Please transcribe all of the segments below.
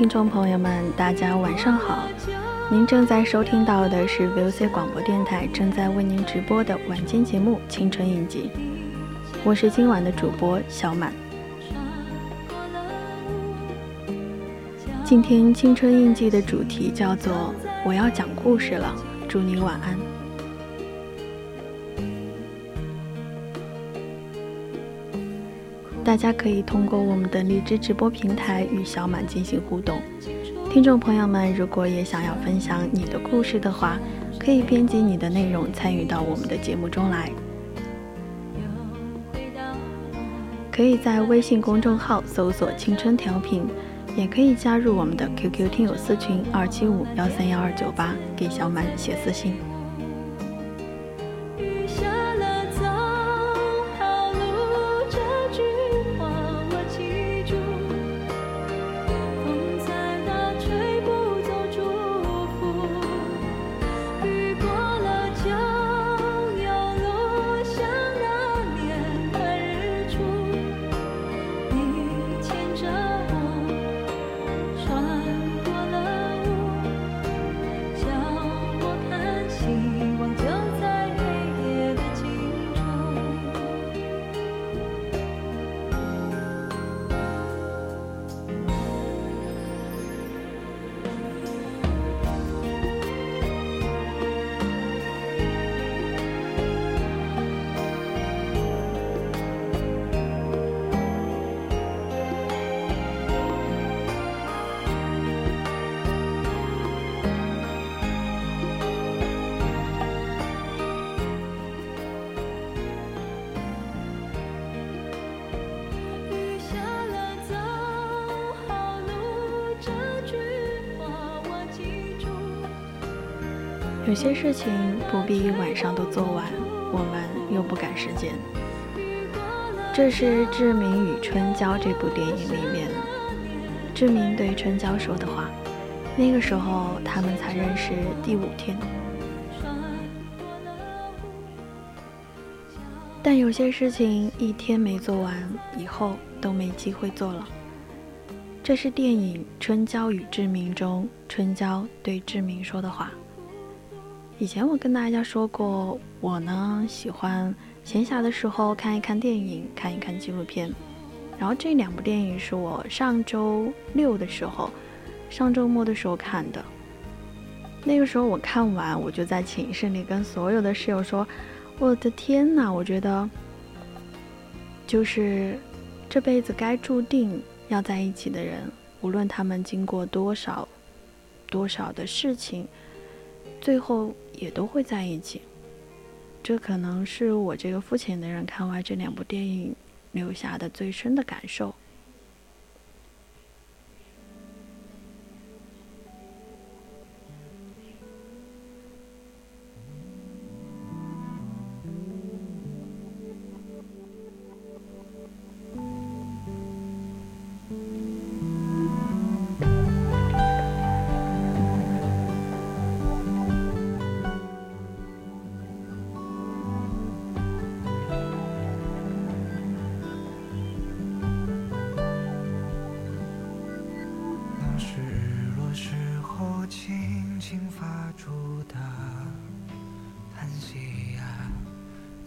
听众朋友们，大家晚上好！您正在收听到的是 VOC 广播电台正在为您直播的晚间节目《青春印记》，我是今晚的主播小满。今天《青春印记》的主题叫做“我要讲故事了”，祝您晚安。大家可以通过我们的荔枝直播平台与小满进行互动。听众朋友们，如果也想要分享你的故事的话，可以编辑你的内容参与到我们的节目中来。可以在微信公众号搜索“青春调频”，也可以加入我们的 QQ 听友私群二七五幺三幺二九八，给小满写私信。有些事情不必一晚上都做完，我们又不赶时间。这是志明与春娇这部电影里面，志明对春娇说的话。那个时候他们才认识第五天，但有些事情一天没做完，以后都没机会做了。这是电影《春娇与志明》中春娇对志明说的话。以前我跟大家说过，我呢喜欢闲暇的时候看一看电影，看一看纪录片。然后这两部电影是我上周六的时候，上周末的时候看的。那个时候我看完，我就在寝室里跟所有的室友说：“我的天哪！我觉得就是这辈子该注定要在一起的人，无论他们经过多少多少的事情，最后。”也都会在一起。这可能是我这个肤浅的人看完这两部电影留下的最深的感受。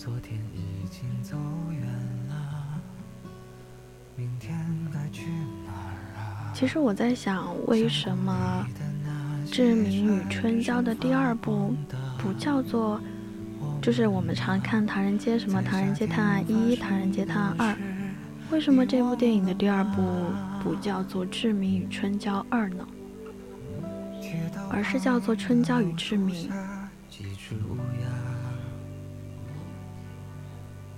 昨天已经走远了其实我在想，为什么《志明与春娇》的第二部不叫做，就是我们常看《唐人街》什么《唐人街探案一》《唐人街探案二》，为什么这部电影的第二部不叫做《志明与春娇二》呢？而是叫做《春娇与志明》。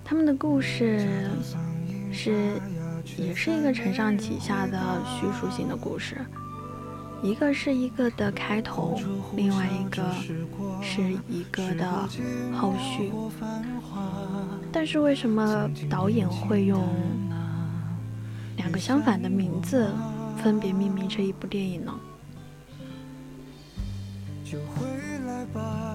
他们的故事是。也是一个承上启下的叙述性的故事，一个是一个的开头，另外一个是一个的后续。但是为什么导演会用两个相反的名字分别命名这一部电影呢？就回来吧，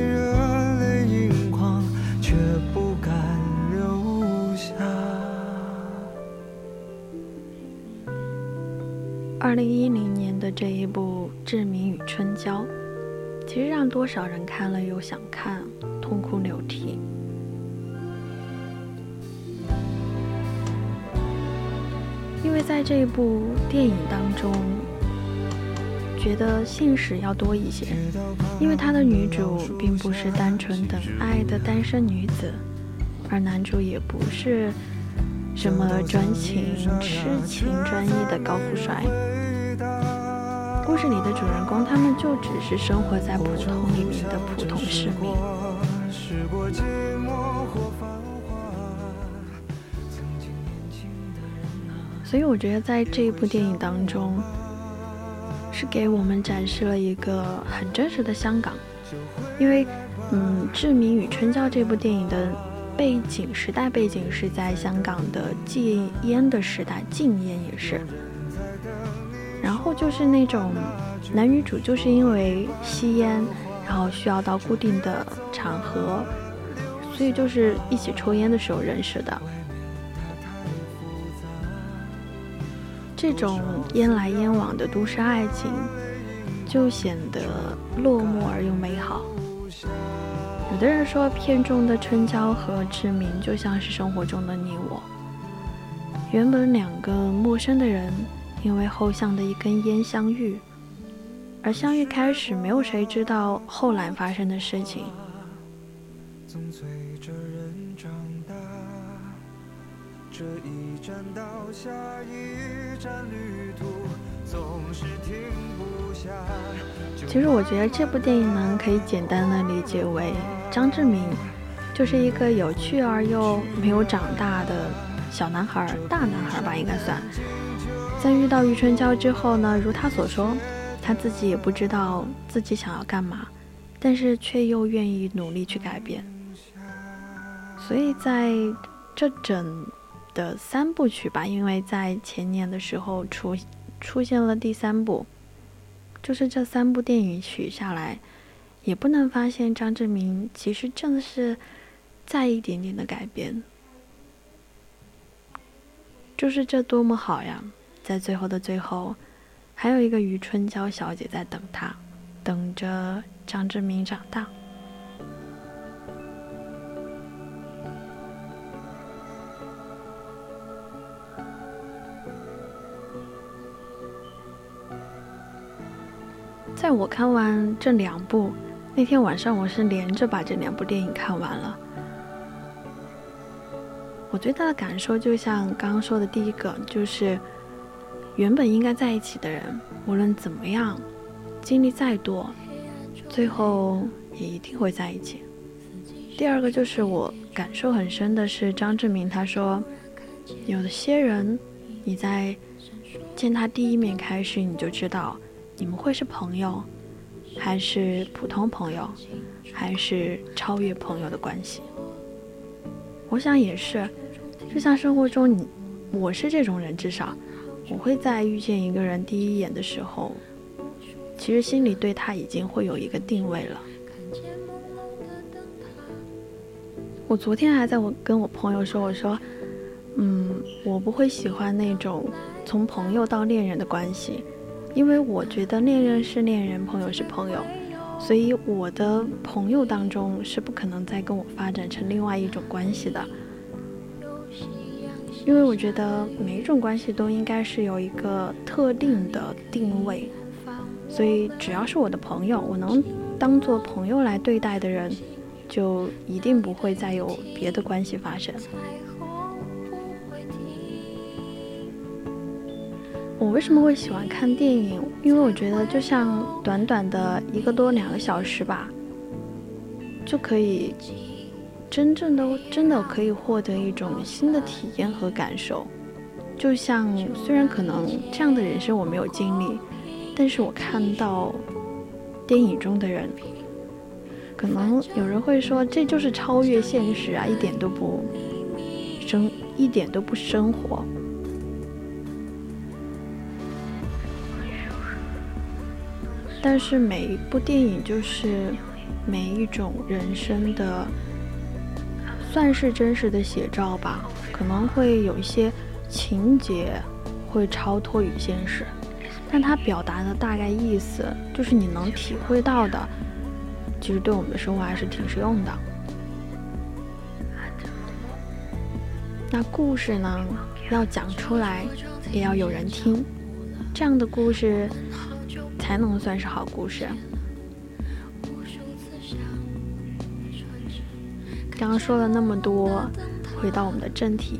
二零一零年的这一部《志明与春娇》，其实让多少人看了又想看，痛哭流涕。因为在这一部电影当中，觉得现实要多一些，因为他的女主并不是单纯等爱的单身女子，而男主也不是什么专情痴情专一的高富帅。故事里的主人公，他们就只是生活在普通里面的普通市民。所以我觉得在这一部电影当中，是给我们展示了一个很真实的香港。因为，嗯，《志明与春娇》这部电影的背景时代背景是在香港的戒烟的时代，禁烟也是。然后就是那种男女主就是因为吸烟，然后需要到固定的场合，所以就是一起抽烟的时候认识的。这种烟来烟往的都市爱情，就显得落寞而又美好。有的人说，片中的春娇和志明就像是生活中的你我，原本两个陌生的人。因为后巷的一根烟相遇，而相遇开始，没有谁知道后来发生的事情。其实我觉得这部电影呢，可以简单的理解为张志明就是一个有趣而又没有长大的小男孩，大男孩吧，应该算。在遇到余春娇之后呢，如他所说，他自己也不知道自己想要干嘛，但是却又愿意努力去改变。所以在这整的三部曲吧，因为在前年的时候出出现了第三部，就是这三部电影取下来，也不能发现张志明其实正是在一点点的改变，就是这多么好呀！在最后的最后还有一个余春娇小姐在等他等着张志明长大。在我看完这两部那天晚上我是连着把这两部电影看完了。我最大的感受就像刚刚说的第一个就是原本应该在一起的人，无论怎么样，经历再多，最后也一定会在一起。第二个就是我感受很深的是张志明他说，有些人，你在见他第一面开始，你就知道你们会是朋友，还是普通朋友，还是超越朋友的关系。我想也是。就像生活中，你我是这种人，至少我会在遇见一个人第一眼的时候，其实心里对他已经会有一个定位了。我昨天还在我跟我朋友说，我说，嗯，我不会喜欢那种从朋友到恋人的关系，因为我觉得恋人是恋人，朋友是朋友，所以我的朋友当中是不可能再跟我发展成另外一种关系的。因为我觉得每一种关系都应该是有一个特定的定位，所以只要是我的朋友，我能当做朋友来对待的人，就一定不会再有别的关系发生。我为什么会喜欢看电影？因为我觉得就像短短的一个多两个小时吧，就可以。真正的真的可以获得一种新的体验和感受，就像虽然可能这样的人生我没有经历，但是我看到电影中的人，可能有人会说这就是超越现实啊，一点都不生，一点都不生活。但是每一部电影就是每一种人生的。算是真实的写照吧，可能会有一些情节会超脱于现实，但它表达的大概意思就是你能体会到的，其实对我们的生活还是挺实用的。那故事呢，要讲出来也要有人听，这样的故事才能算是好故事。刚刚说了那么多，回到我们的正题，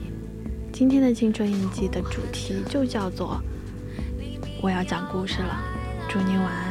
今天的青春印记的主题就叫做“我要讲故事了”，祝您晚安。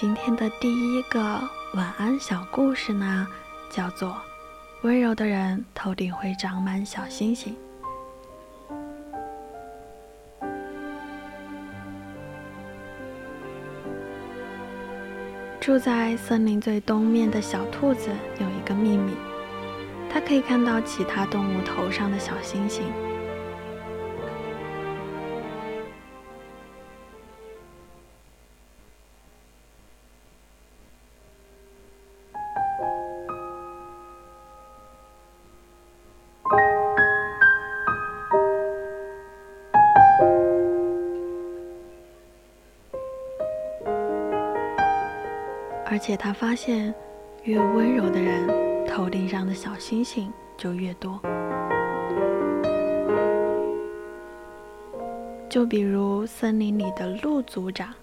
今天的第一个晚安小故事呢，叫做《温柔的人头顶会长满小星星》。住在森林最东面的小兔子有一个秘密，它可以看到其他动物头上的小星星。且他发现，越温柔的人，头顶上的小星星就越多。就比如森林里的鹿族长，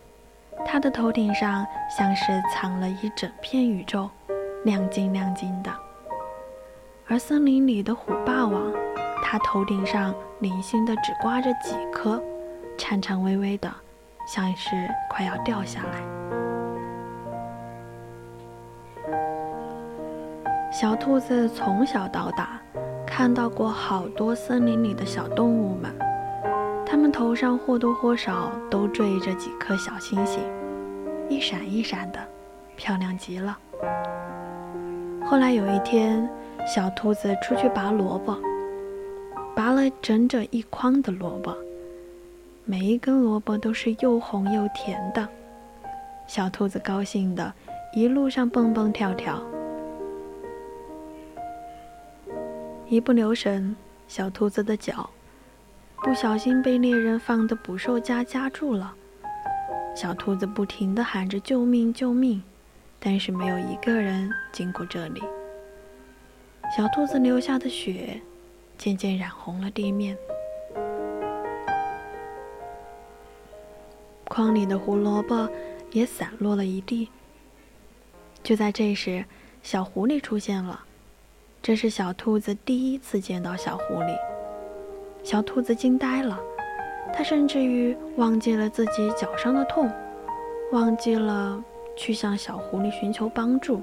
他的头顶上像是藏了一整片宇宙，亮晶亮晶的；而森林里的虎霸王，他头顶上零星的只挂着几颗，颤颤巍巍的，像是快要掉下来。小兔子从小到大看到过好多森林里的小动物们，它们头上或多或少都缀着几颗小星星，一闪一闪的，漂亮极了。后来有一天，小兔子出去拔萝卜，拔了整整一筐的萝卜，每一根萝卜都是又红又甜的。小兔子高兴的一路上蹦蹦跳跳。一不留神，小兔子的脚不小心被猎人放的捕兽夹夹住了。小兔子不停地喊着“救命，救命”，但是没有一个人经过这里。小兔子流下的血渐渐染红了地面，筐里的胡萝卜也散落了一地。就在这时，小狐狸出现了。这是小兔子第一次见到小狐狸，小兔子惊呆了，它甚至于忘记了自己脚上的痛，忘记了去向小狐狸寻求帮助。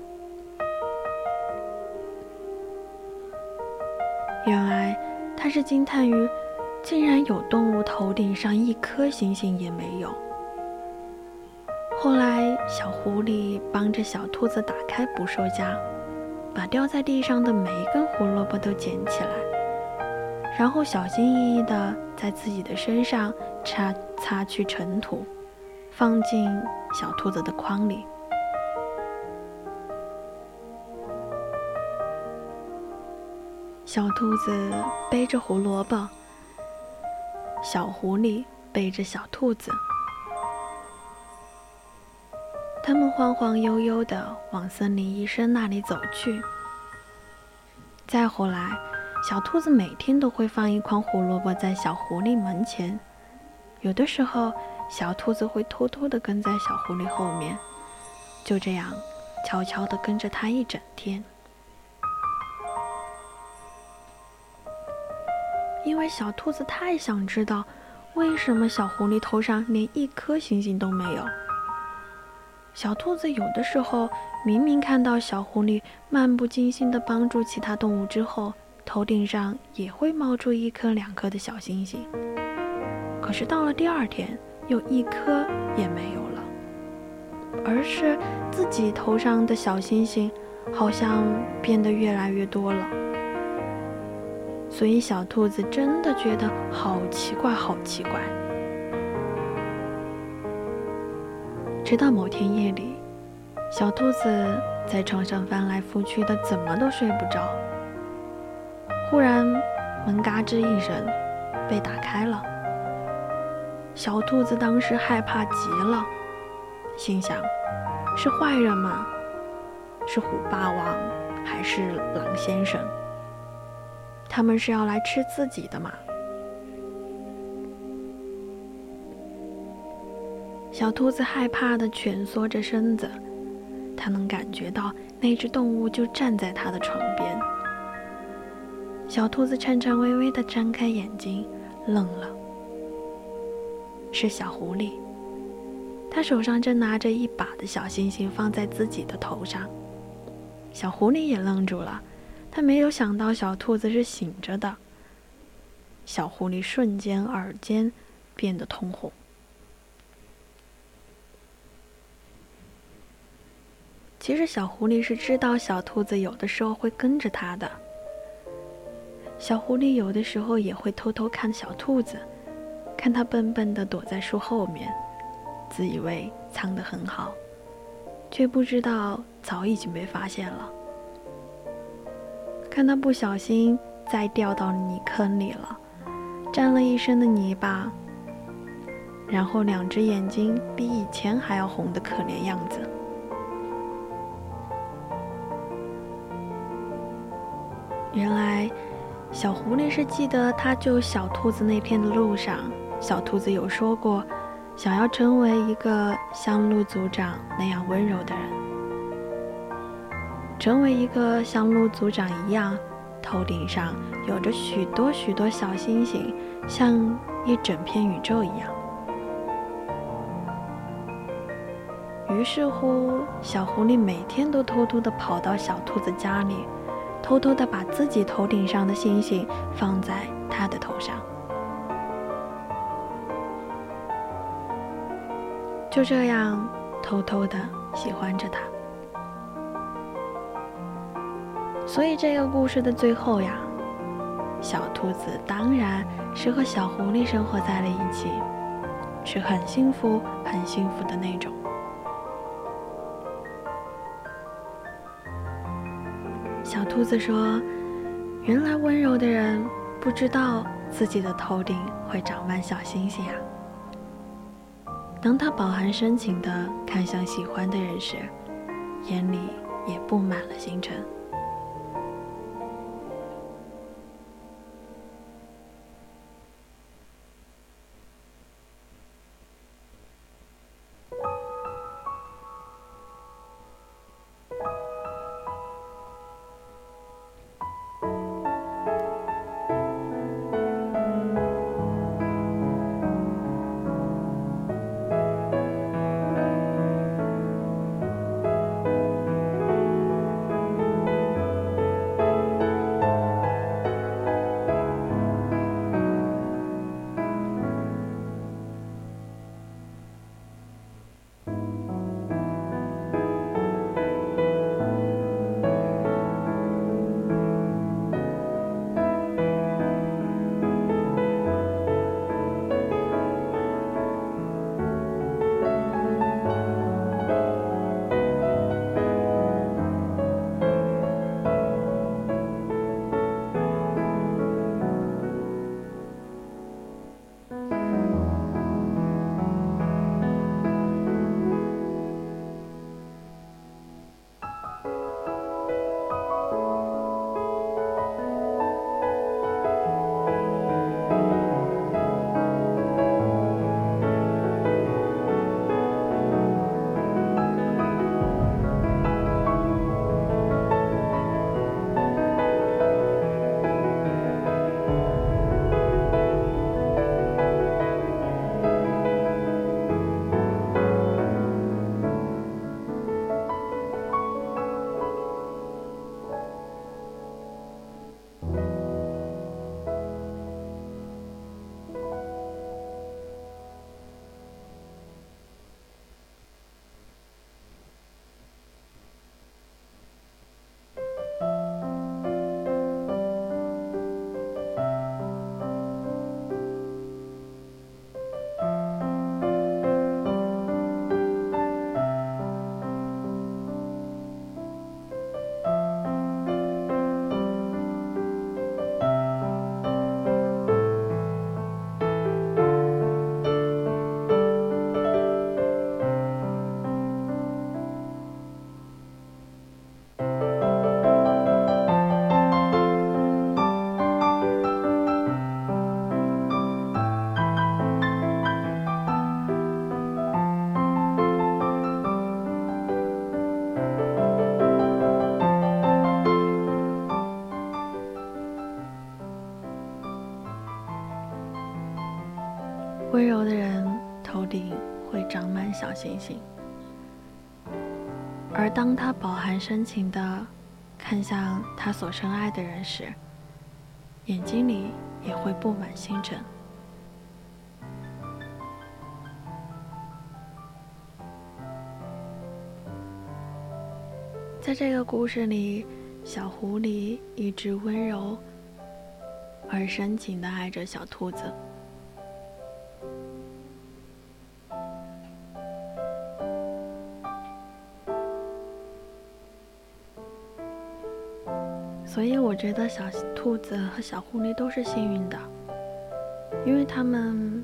原来，它是惊叹于，竟然有动物头顶上一颗星星也没有。后来，小狐狸帮着小兔子打开捕兽夹。把掉在地上的每一根胡萝卜都捡起来，然后小心翼翼地在自己的身上擦擦去尘土，放进小兔子的筐里。小兔子背着胡萝卜，小狐狸背着小兔子。他们晃晃悠悠地往森林医生那里走去。再后来，小兔子每天都会放一筐胡萝卜在小狐狸门前。有的时候，小兔子会偷偷地跟在小狐狸后面，就这样悄悄地跟着它一整天。因为小兔子太想知道，为什么小狐狸头上连一颗星星都没有。小兔子有的时候明明看到小狐狸漫不经心地帮助其他动物之后，头顶上也会冒出一颗两颗的小星星。可是到了第二天，又一颗也没有了，而是自己头上的小星星好像变得越来越多了。所以小兔子真的觉得好奇怪，好奇怪。直到某天夜里，小兔子在床上翻来覆去的，怎么都睡不着。忽然，门嘎吱一声，被打开了。小兔子当时害怕极了，心想：是坏人吗？是虎霸王还是狼先生？他们是要来吃自己的吗？小兔子害怕的蜷缩着身子，它能感觉到那只动物就站在它的床边。小兔子颤颤巍巍地张开眼睛，愣了。是小狐狸，它手上正拿着一把的小星星放在自己的头上。小狐狸也愣住了，它没有想到小兔子是醒着的。小狐狸瞬间耳尖变得通红。其实小狐狸是知道小兔子有的时候会跟着它的。小狐狸有的时候也会偷偷看小兔子，看它笨笨的躲在树后面，自以为藏得很好，却不知道早已经被发现了。看它不小心再掉到泥坑里了，沾了一身的泥巴，然后两只眼睛比以前还要红的可怜样子。原来，小狐狸是记得他救小兔子那天的路上，小兔子有说过，想要成为一个像鹿族长那样温柔的人，成为一个像鹿族长一样，头顶上有着许多许多小星星，像一整片宇宙一样。于是乎，小狐狸每天都偷偷地跑到小兔子家里。偷偷的把自己头顶上的星星放在他的头上，就这样偷偷的喜欢着他。所以这个故事的最后呀，小兔子当然是和小狐狸生活在了一起，是很幸福、很幸福的那种。小兔子说：“原来温柔的人不知道自己的头顶会长满小星星啊。”当他饱含深情地看向喜欢的人时，眼里也布满了星辰。小星星，而当他饱含深情的看向他所深爱的人时，眼睛里也会布满星辰。在这个故事里，小狐狸一直温柔而深情的爱着小兔子。觉得小兔子和小狐狸都是幸运的，因为他们。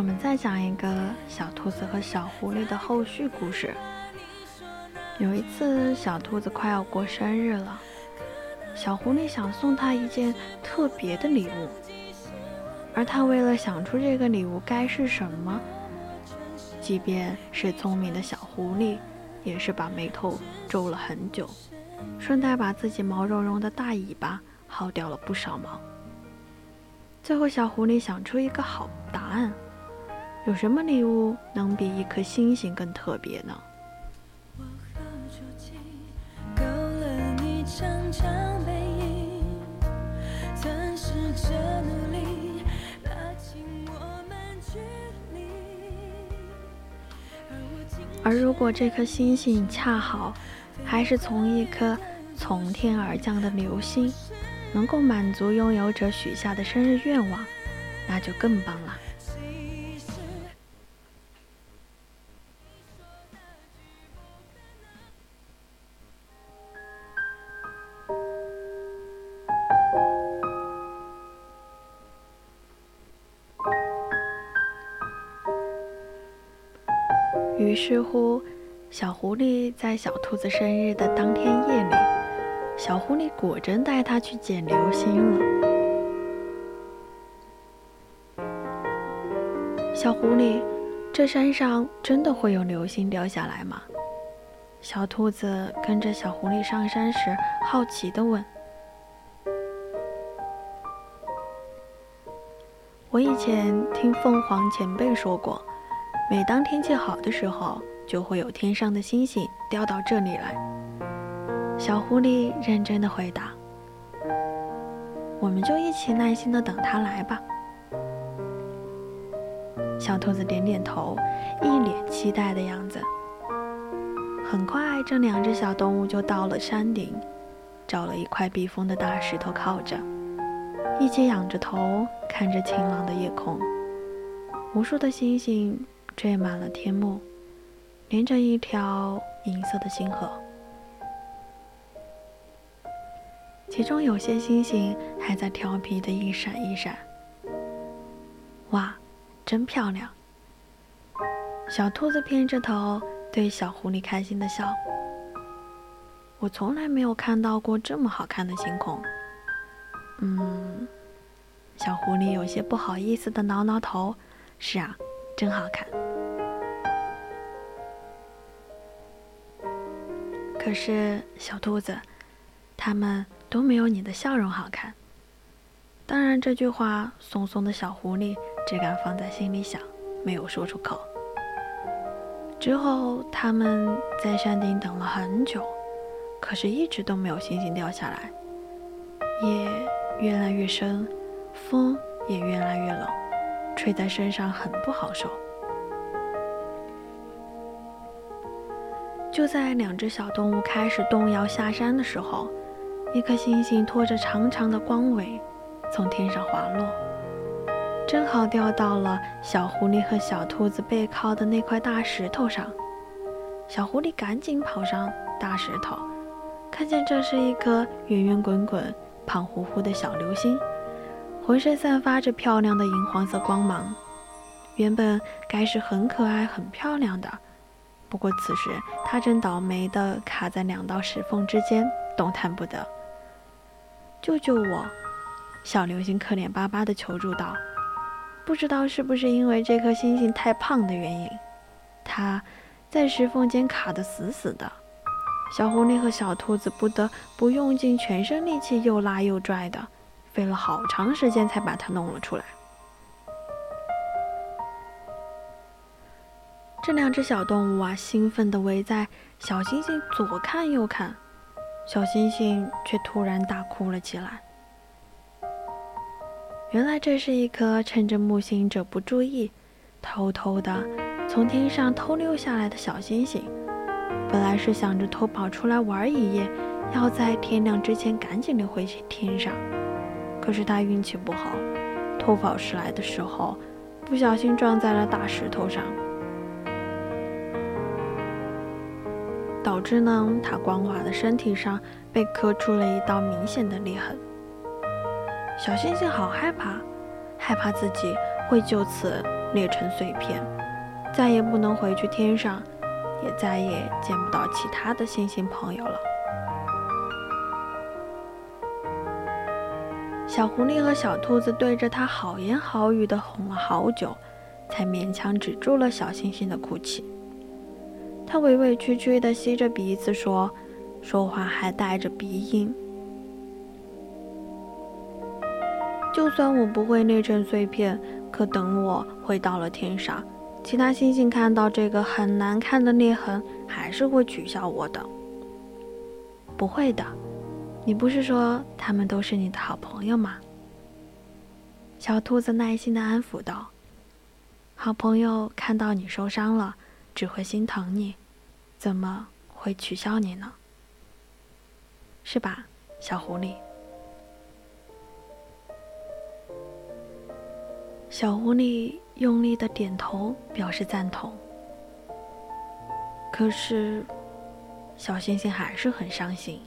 我们再讲一个小兔子和小狐狸的后续故事。有一次，小兔子快要过生日了，小狐狸想送它一件特别的礼物，而它为了想出这个礼物该是什么，即便是聪明的小狐狸，也是把眉头皱了很久，顺带把自己毛茸茸的大尾巴薅掉了不少毛。最后，小狐狸想出一个好答案：有什么礼物能比一颗星星更特别呢？而如果这颗星星恰好还是从一颗从天而降的流星，能够满足拥有者许下的生日愿望，那就更棒了。似乎，小狐狸在小兔子生日的当天夜里，小狐狸果真带它去捡流星了。小狐狸，这山上真的会有流星掉下来吗？小兔子跟着小狐狸上山时，好奇地问。我以前听凤凰前辈说过，每当天气好的时候，就会有天上的星星掉到这里来。小狐狸认真的回答：“我们就一起耐心的等它来吧。”小兔子点点头，一脸期待的样子。很快，这两只小动物就到了山顶，找了一块避风的大石头靠着，一起仰着头看着晴朗的夜空。无数的星星缀满了天幕，连着一条银色的星河。其中有些星星还在调皮的一闪一闪。哇，真漂亮！小兔子偏着头对小狐狸开心的笑。我从来没有看到过这么好看的星空。嗯，小狐狸有些不好意思的挠挠头。是啊，真好看。可是小兔子，它们都没有你的笑容好看。当然，这句话松松的小狐狸只敢放在心里想，没有说出口。之后，他们在山顶等了很久，可是一直都没有星星掉下来。夜越来越深，风也越来越冷，吹在身上很不好受。就在两只小动物开始动摇下山的时候，一颗星星拖着长长的光尾从天上滑落，正好掉到了小狐狸和小兔子背靠的那块大石头上。小狐狸赶紧跑上大石头，看见这是一颗圆圆滚滚、胖乎乎的小流星，浑身散发着漂亮的银黄色光芒。原本该是很可爱、很漂亮的。不过此时他正倒霉地卡在两道石缝之间，动弹不得。救救我！小流星可怜巴巴地求助道。不知道是不是因为这颗星星太胖的原因，它在石缝间卡得死死的。小狐狸和小兔子不得不用尽全身力气，又拉又拽的，费了好长时间才把它弄了出来。这两只小动物啊，兴奋地围在小星星左看右看，小星星却突然大哭了起来。原来这是一颗趁着木星者不注意，偷偷的从天上偷溜下来的小星星。本来是想着偷跑出来玩一夜，要在天亮之前赶紧溜回去天上。可是他运气不好，偷跑时来的时候，不小心撞在了大石头上，导致呢他光滑的身体上被磕出了一道明显的裂痕。小星星好害怕，害怕自己会就此裂成碎片，再也不能回去天上，也再也见不到其他的星星朋友了。小狐狸和小兔子对着它好言好语的哄了好久，才勉强止住了小星星的哭泣。它委委屈屈地吸着鼻子说，说话还带着鼻音。就算我不会裂成碎片，可等我回到了天上，其他星星看到这个很难看的裂痕，还是会取笑我的。不会的，你不是说他们都是你的好朋友吗？小兔子耐心地安抚道：“好朋友看到你受伤了，只会心疼你，怎么会取笑你呢？是吧，小狐狸？”小狐狸用力的点头，表示赞同。可是，小星星还是很伤心，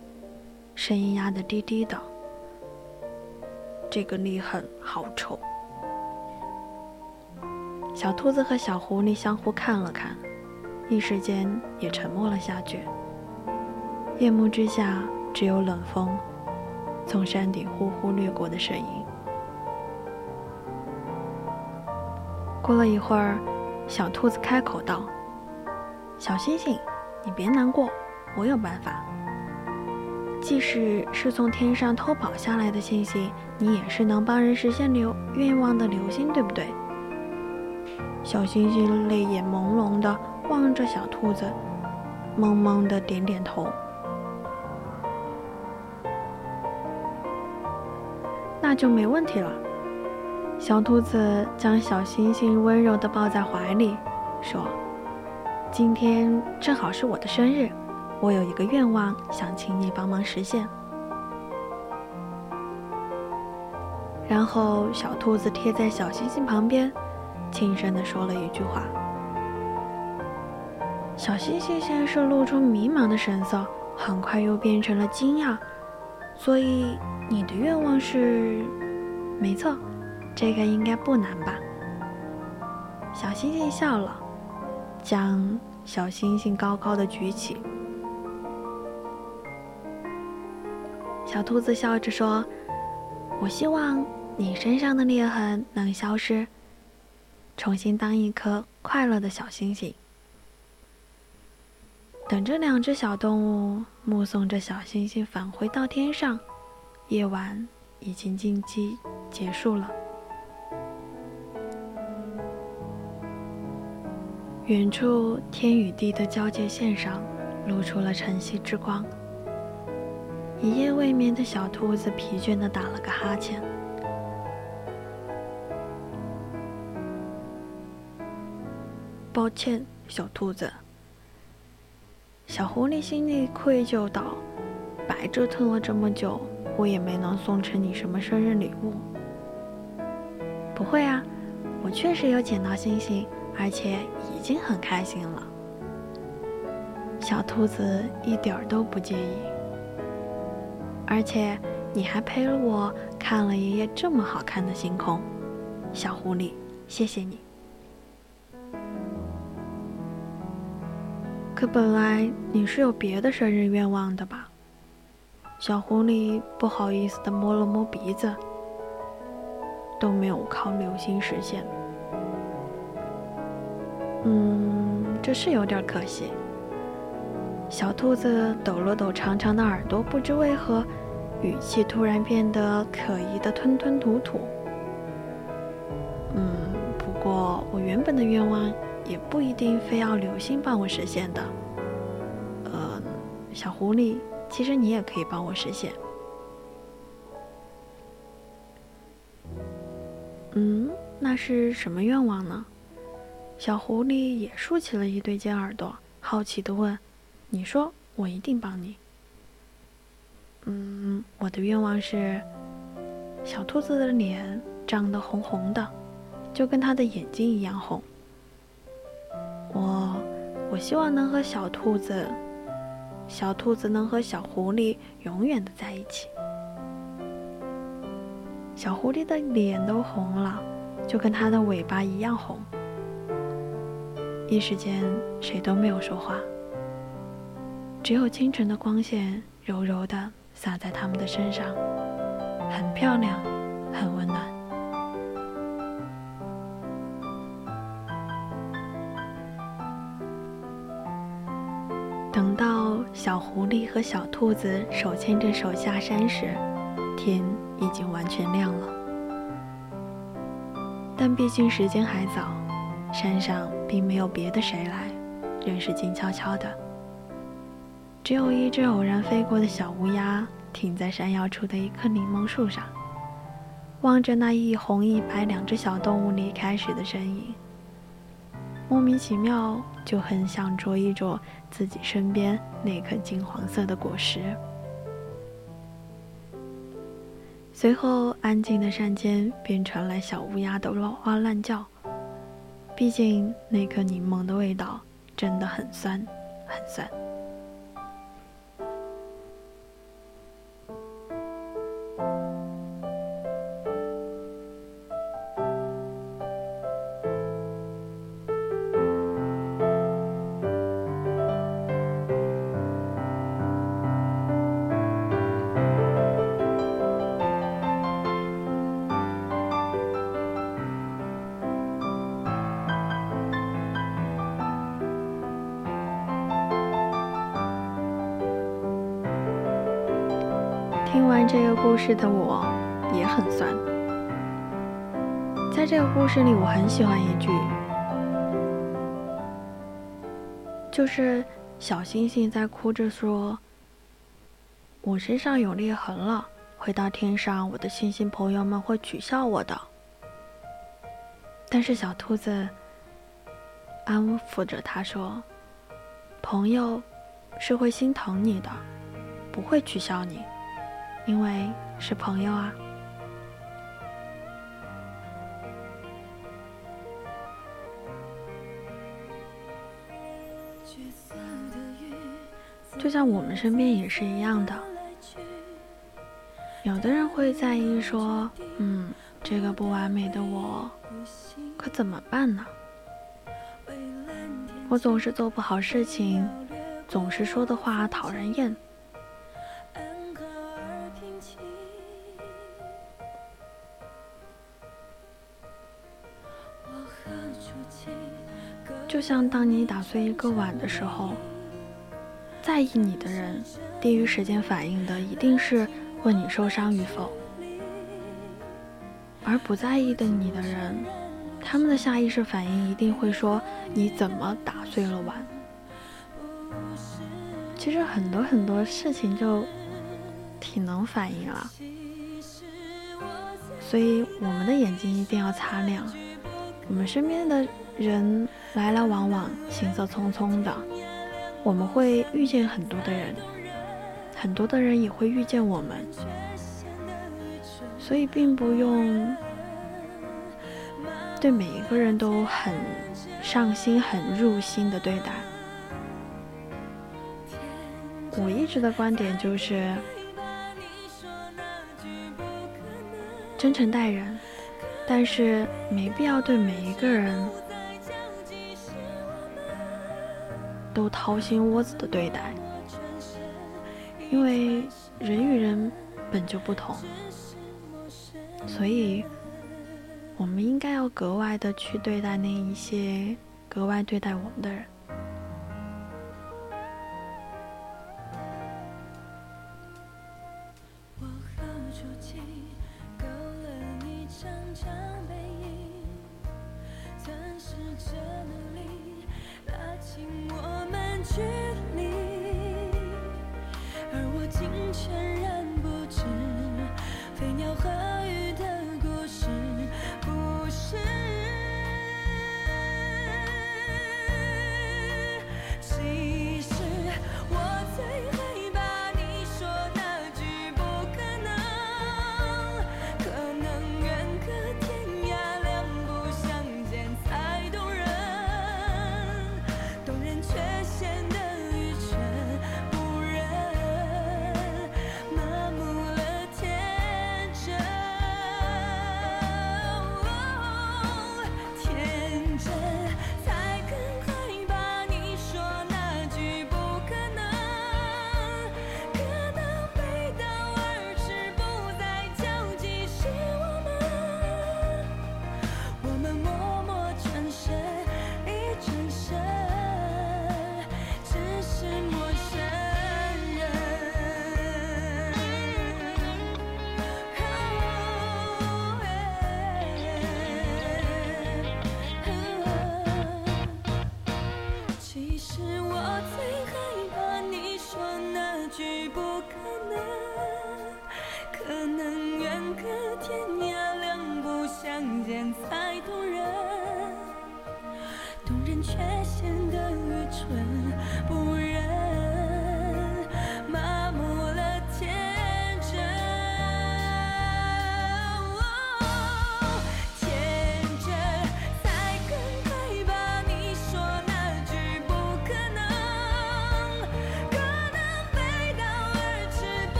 声音压得低低的。这个裂痕好丑。小兔子和小狐狸相互看了看，一时间也沉默了下去。夜幕之下，只有冷风从山顶呼呼掠过的声音。过了一会儿，小兔子开口道：“小星星，你别难过，我有办法。即使是从天上偷跑下来的星星，你也是能帮人实现流愿望的流星，对不对？”小星星泪眼朦胧的望着小兔子，懵懵的点点头。那就没问题了。小兔子将小星星温柔地抱在怀里，说：“今天正好是我的生日，我有一个愿望想请你帮忙实现。”然后，小兔子贴在小星星旁边，轻声地说了一句话。小星星先是露出迷茫的神色，很快又变成了惊讶。所以，你的愿望是？没错。这个应该不难吧？小星星笑了，将小星星高高的举起。小兔子笑着说：“我希望你身上的裂痕能消失，重新当一颗快乐的小星星。”等着两只小动物目送着小星星返回到天上，夜晚已经静寂结束了。远处天与地的交界线上，露出了晨曦之光。一夜未眠的小兔子疲倦地打了个哈欠。抱歉，小兔子。小狐狸心里愧疚道：“白折腾了这么久，我也没能送成你什么生日礼物。”不会啊，我确实有捡到星星。而且已经很开心了，小兔子一点儿都不介意。而且你还陪了我看了一夜这么好看的星空，小狐狸，谢谢你。可本来你是有别的生日愿望的吧？小狐狸不好意思的摸了摸鼻子，都没有靠流星实现。嗯，这是有点可惜。小兔子抖了抖长长的耳朵，不知为何，语气突然变得可疑的吞吞吐吐。嗯，不过我原本的愿望也不一定非要流星帮我实现的。呃，小狐狸，其实你也可以帮我实现。嗯，那是什么愿望呢？小狐狸也竖起了一对尖耳朵，好奇的问：“你说，我一定帮你。”嗯，我的愿望是，小兔子的脸长得红红的，就跟它的眼睛一样红。我，我希望能和小兔子，小兔子能和小狐狸永远的在一起。小狐狸的脸都红了，就跟它的尾巴一样红。一时间，谁都没有说话，只有清晨的光线柔柔的洒在他们的身上，很漂亮，很温暖。小狐狸和小兔子手牵着手下山时，天已经完全亮了。但毕竟时间还早。山上并没有别的谁来，仍是静悄悄的。只有一只偶然飞过的小乌鸦停在山腰处的一棵柠檬树上，望着那一红一白两只小动物离开时的身影，莫名其妙就很想啄一啄自己身边那颗金黄色的果实。随后，安静的山间便传来小乌鸦的哇哇乱叫。毕竟那颗柠檬的味道真的很酸，很酸。这个故事的我也很酸。在这个故事里，我很喜欢一句，就是小星星在哭着说：“我身上有裂痕了，回到天上，我的星星朋友们会取笑我的。”但是小兔子安抚着他说：“朋友是会心疼你的，不会取笑你。”因为是朋友啊，就像我们身边也是一样的。有的人会在意说：“嗯，这个不完美的我，可怎么办呢？我总是做不好事情，总是说的话讨人厌。”像当你打碎一个碗的时候，在意你的人，第一时间反应的一定是问你受伤与否；而不在意的你的人，他们的下意识反应一定会说你怎么打碎了碗。其实很多很多事情就挺能反应了，所以我们的眼睛一定要擦亮，我们身边的。人来来往往，行色匆匆的，我们会遇见很多的人，很多的人也会遇见我们，所以并不用对每一个人都很上心、很入心的对待。我一直的观点就是，真诚待人，但是没必要对每一个人。都掏心窝子的对待，因为人与人本就不同，所以我们应该要格外的去对待那一些格外对待我们的人。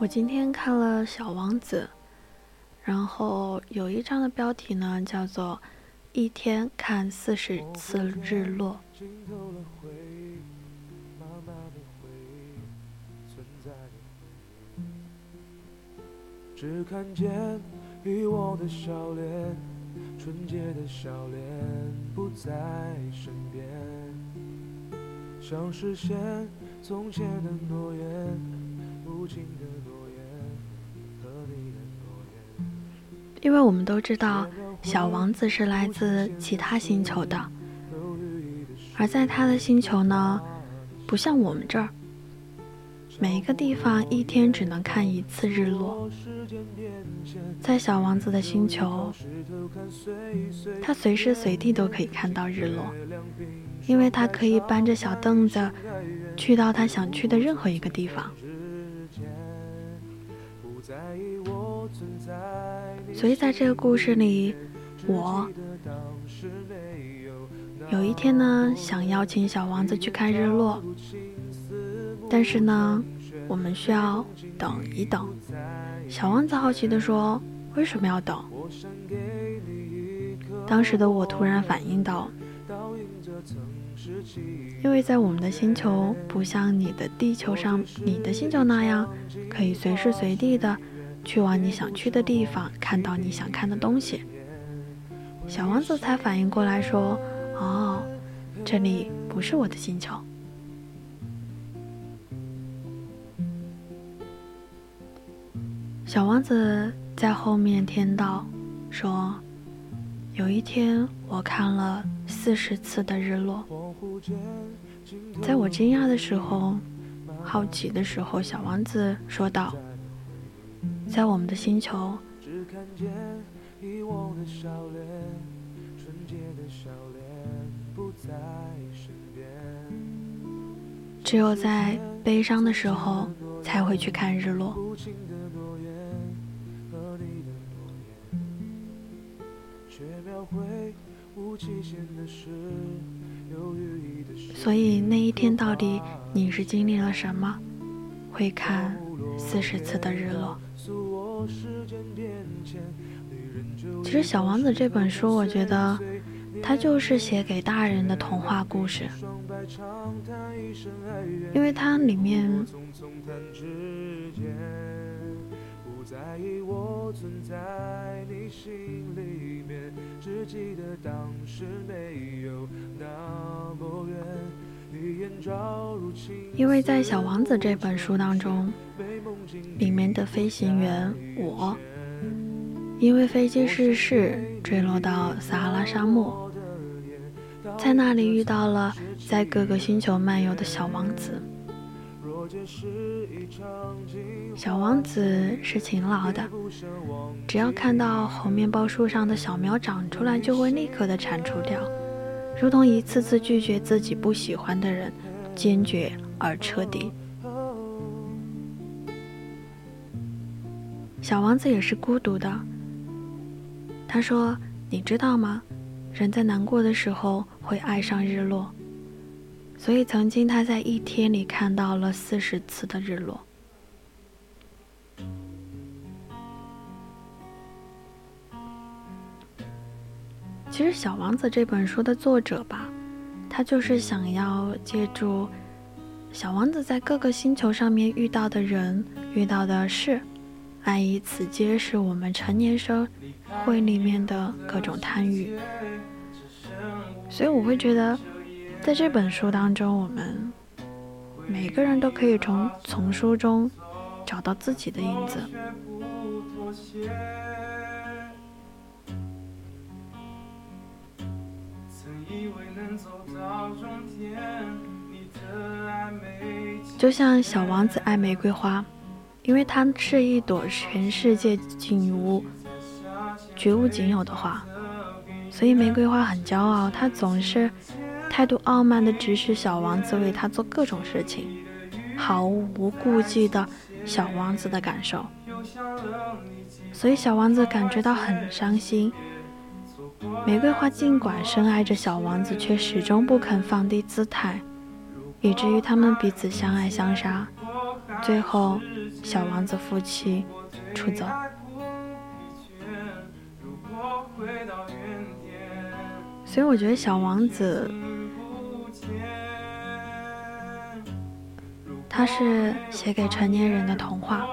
我今天看了《小王子》，然后有一章的标题呢叫做“一天看四十次日落。浸透了回忆，妈妈的回忆，存在的回忆，只看见遗忘的笑脸，纯洁的笑脸不在身边，想实现从前的诺言，无情的因为我们都知道小王子是来自其他星球的，而在他的星球呢，不像我们这儿，每一个地方一天只能看一次日落。在小王子的星球，他随时随地都可以看到日落，因为他可以搬着小凳子去到他想去的任何一个地方。所以在这个故事里，我有一天呢，想邀请小王子去看日落，但是呢，我们需要等一等。小王子好奇地说：“为什么要等？”当时的我突然反应到，因为在我们的星球不像你的地球上、你的星球那样，可以随时随地的去往你想去的地方，看到你想看的东西。小王子才反应过来说：“哦，这里不是我的星球。”小王子在后面听到说：“有一天，我看了四十次的日落。”在我惊讶的时候、好奇的时候，小王子说道：“在我们的星球，只有在悲伤的时候才会去看日落。所以那一天到底你是经历了什么？会看四十次的日落。其实《小王子》这本书，我觉得它就是写给大人的童话故事。因为它里面因为在《小王子》这本书当中，里面的飞行员我，因为飞机失事坠落到撒哈拉沙漠，在那里遇到了在各个星球漫游的小王子。小王子是勤劳的，只要看到红面包树上的小苗长出来，就会立刻的铲除掉，如同一次次拒绝自己不喜欢的人，坚决而彻底。小王子也是孤独的。他说：“你知道吗？人在难过的时候会爱上日落，所以曾经他在一天里看到了四十次的日落。”其实，《小王子》这本书的作者吧，他就是想要借助小王子在各个星球上面遇到的人、遇到的事，爱以此揭示我们成年社会里面的各种贪欲。所以，我会觉得，在这本书当中，我们每个人都可以从从书中找到自己的影子。就像小王子爱玫瑰花，因为它是一朵全世界仅无、绝无仅有的花，所以玫瑰花很骄傲，它总是态度傲慢地指使小王子为它做各种事情，毫无顾忌的小王子的感受，所以小王子感觉到很伤心。玫瑰花尽管深爱着小王子，却始终不肯放低姿态，以至于他们彼此相爱相杀。最后，小王子夫妻出走。所以，我觉得小王子他是写给成年人的童话，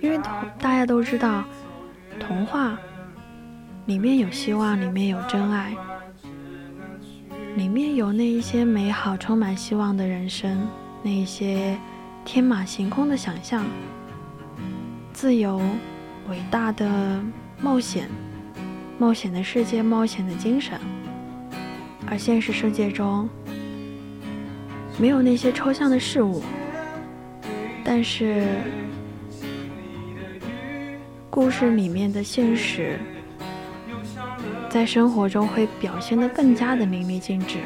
因为童大家都知道。童话里面有希望，里面有真爱，里面有那一些美好、充满希望的人生，那一些天马行空的想象、自由、伟大的冒险、冒险的世界、冒险的精神。而现实世界中没有那些抽象的事物，但是。故事里面的现实，在生活中会表现得更加的淋漓尽致。《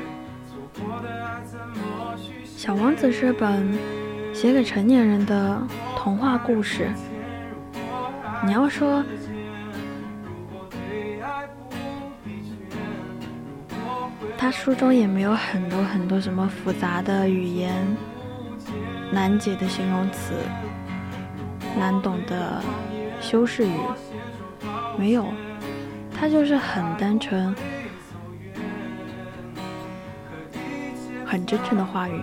小王子》是本写给成年人的童话故事。你要说，他书中也没有很多很多什么复杂的语言、难解的形容词、难懂的。修饰语没有，它就是很单纯、很真诚的话语。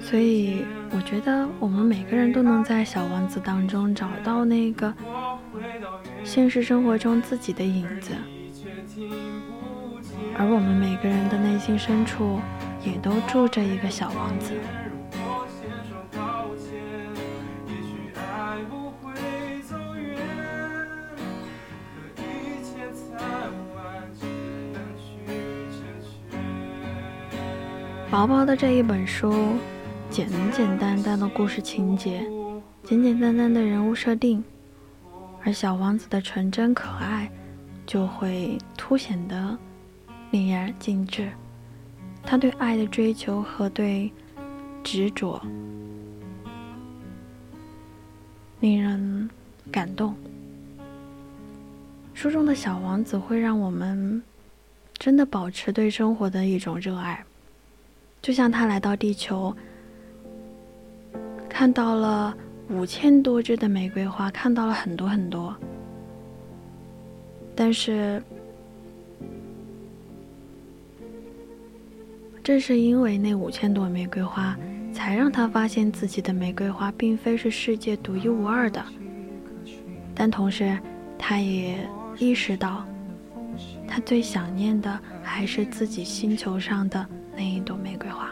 所以，我觉得我们每个人都能在《小王子》当中找到那个现实生活中自己的影子。而我们每个人的内心深处，也都住着一个小王子。薄薄的这一本书，简简单单的故事情节，简简单单的人物设定，而小王子的纯真可爱就会凸显得令人尽致。他对爱的追求和对执着，令人感动。书中的小王子会让我们真的保持对生活的一种热爱，就像他来到地球，看到了五千多枝的玫瑰花，看到了很多很多，但是正是因为那五千朵玫瑰花，才让他发现自己的玫瑰花并非是世界独一无二的，但同时，他也。意识到，他最想念的还是自己星球上的那一朵玫瑰花。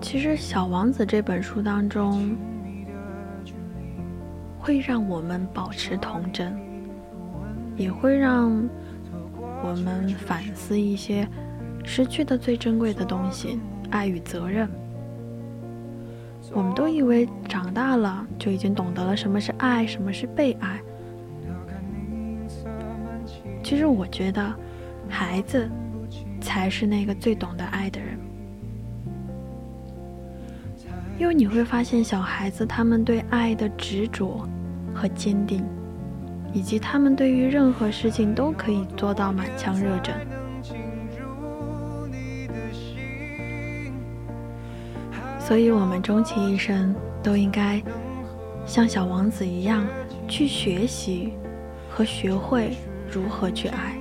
其实，《小王子》这本书当中，会让我们保持童真，也会让我们反思一些失去的最珍贵的东西。爱与责任，我们都以为长大了就已经懂得了什么是爱，什么是被爱。其实我觉得，孩子才是那个最懂得爱的人，因为你会发现，小孩子他们对爱的执着和坚定，以及他们对于任何事情都可以做到满腔热忱。所以，我们终其一生都应该像小王子一样，去学习和学会如何去爱。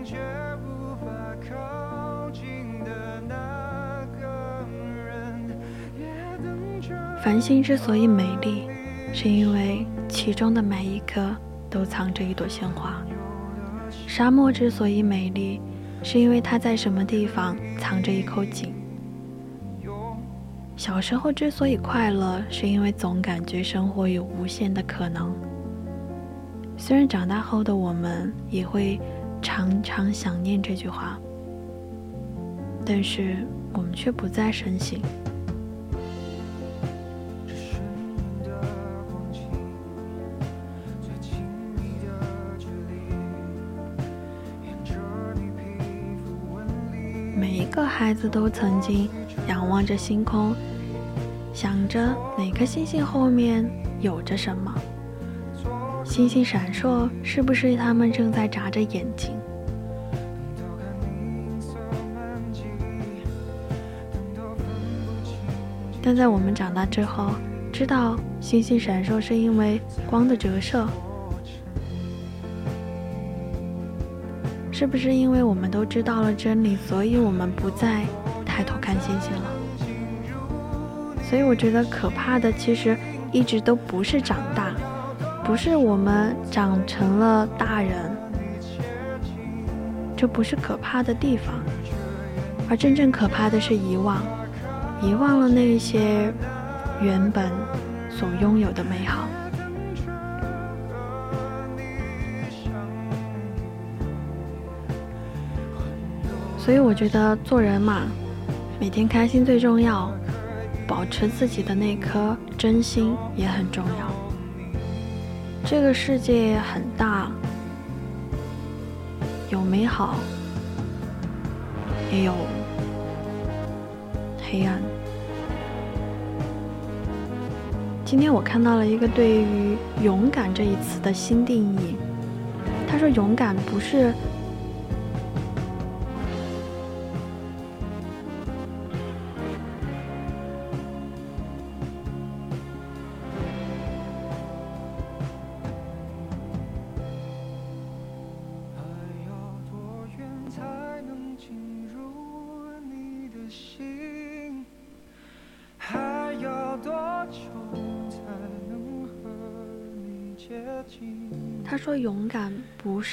繁星之所以美丽，是因为其中的每一颗都藏着一朵鲜花；沙漠之所以美丽，是因为它在什么地方藏着一口井。小时候之所以快乐，是因为总感觉生活有无限的可能。虽然长大后的我们也会常常想念这句话，但是我们却不再深信。每一个孩子都曾经。仰望着星空，想着哪颗星星后面有着什么。星星闪烁，是不是他们正在眨着眼睛？但在我们长大之后，知道星星闪烁是因为光的折射，是不是因为我们都知道了真理，所以我们不再？抬头看星星了，所以我觉得可怕的其实一直都不是长大，不是我们长成了大人，这不是可怕的地方，而真正可怕的是遗忘，遗忘了那些原本所拥有的美好。所以我觉得做人嘛。每天开心最重要，保持自己的那颗真心也很重要。这个世界很大，有美好，也有黑暗。今天我看到了一个对于“勇敢”这一词的新定义。他说：“勇敢不是。”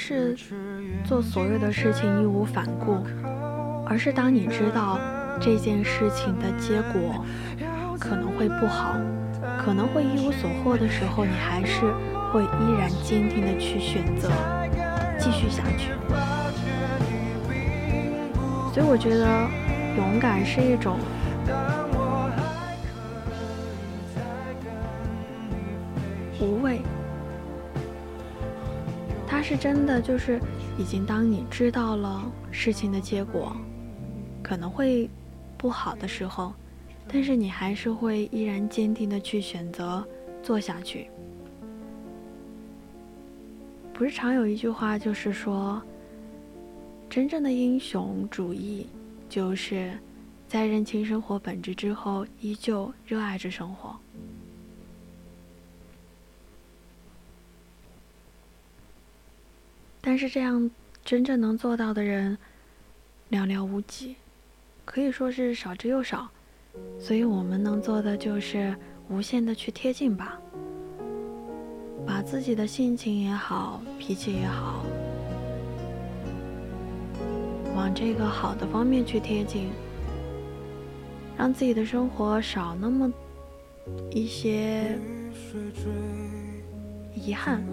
是做所有的事情义无反顾，而是当你知道这件事情的结果可能会不好，可能会一无所获的时候，你还是会依然坚定的去选择。”继续下去。所以我觉得，勇敢是一种是真的，就是已经当你知道了事情的结果可能会不好的时候，但是你还是会依然坚定的去选择做下去。不是常有一句话，就是说，真正的英雄主义，就是在认清生活本质之后，依旧热爱着生活。但是这样真正能做到的人，寥寥无几，可以说是少之又少。所以我们能做的就是无限的去贴近吧。把自己的性情也好，脾气也好，往这个好的方面去贴近，让自己的生活少那么一些遗憾。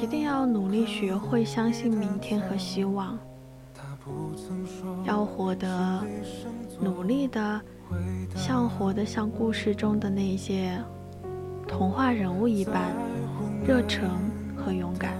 一定要努力学会相信明天和希望，要活得努力的，像活得像故事中的那些童话人物一般，热诚和勇敢。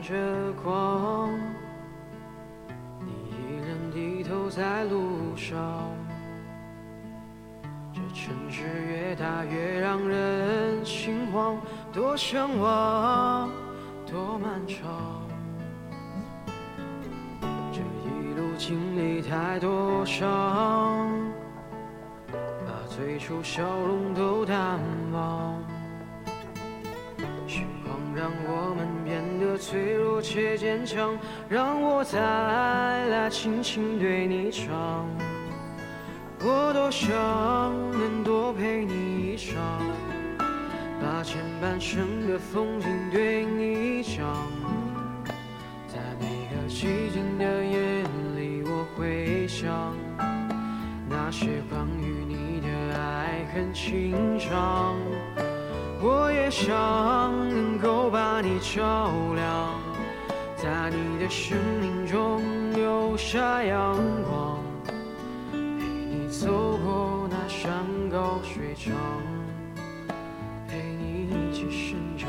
着光，你依然低头在路上。这城市越大越让人心慌，多向往，多漫长。这一路经历太多伤，把最初笑容都淡强，让我再来轻轻对你唱。我多想能多陪你一场，把前半生的风景对你讲。在每个寂静的夜里，我会想那些关于你的爱恨情长。我也想能够把你照亮，生命中留下阳光。陪你走过那山高水长，陪你一起生长。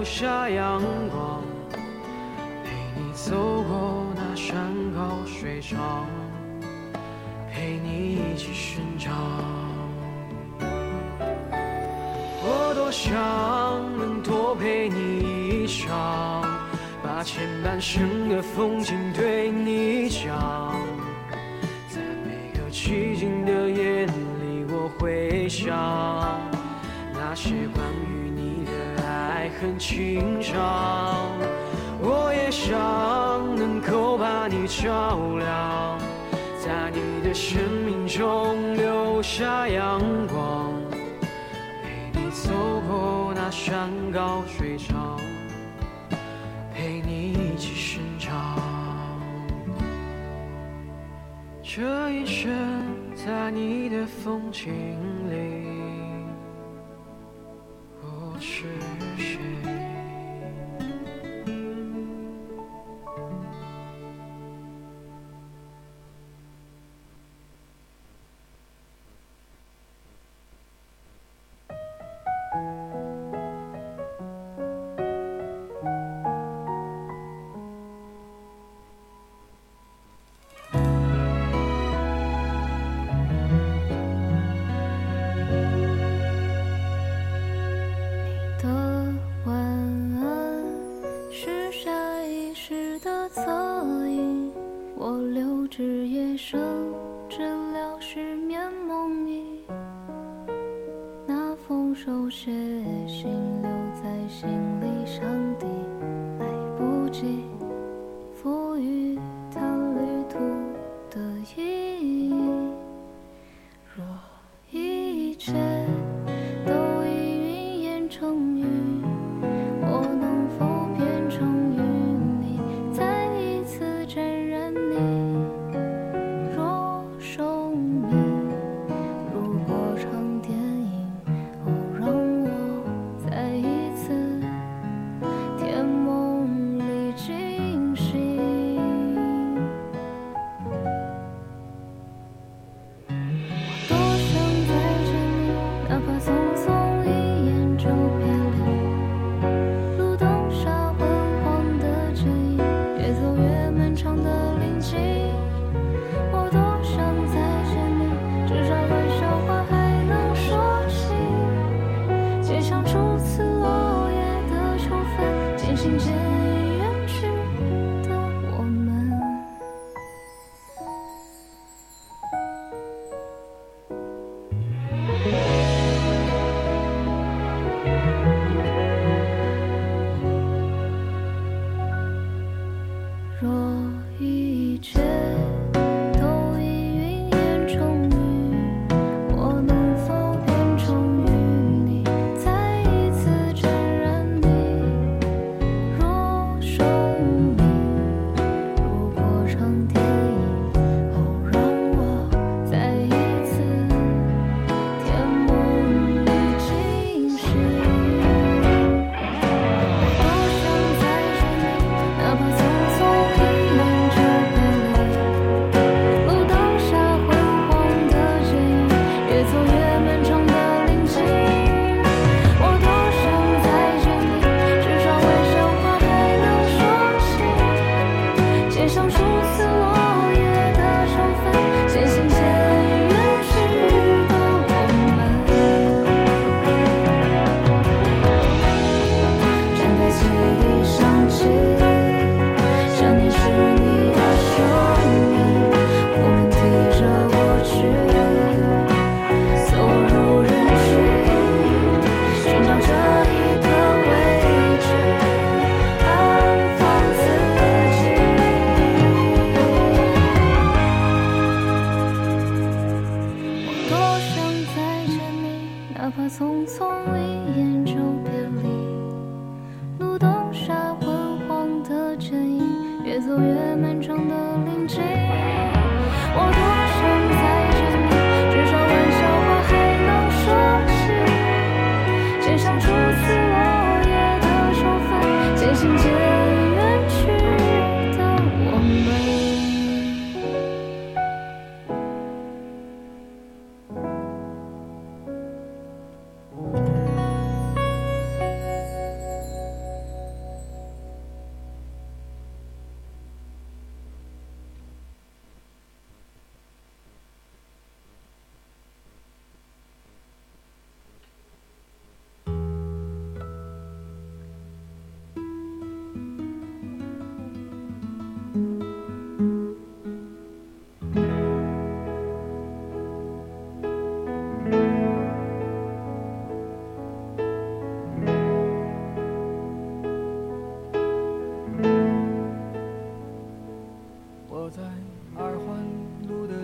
留下阳光，陪你走过那山高水长，陪你一起生长。我多想能多陪你一场，把前半生的风景对你讲。在每个寂静的夜里，我会想那些关爱恨情长。我也想能够把你照亮，在你的生命中留下阳光。陪你走过那山高水长，陪你一起生长。这一生在你的风景里，我是谁？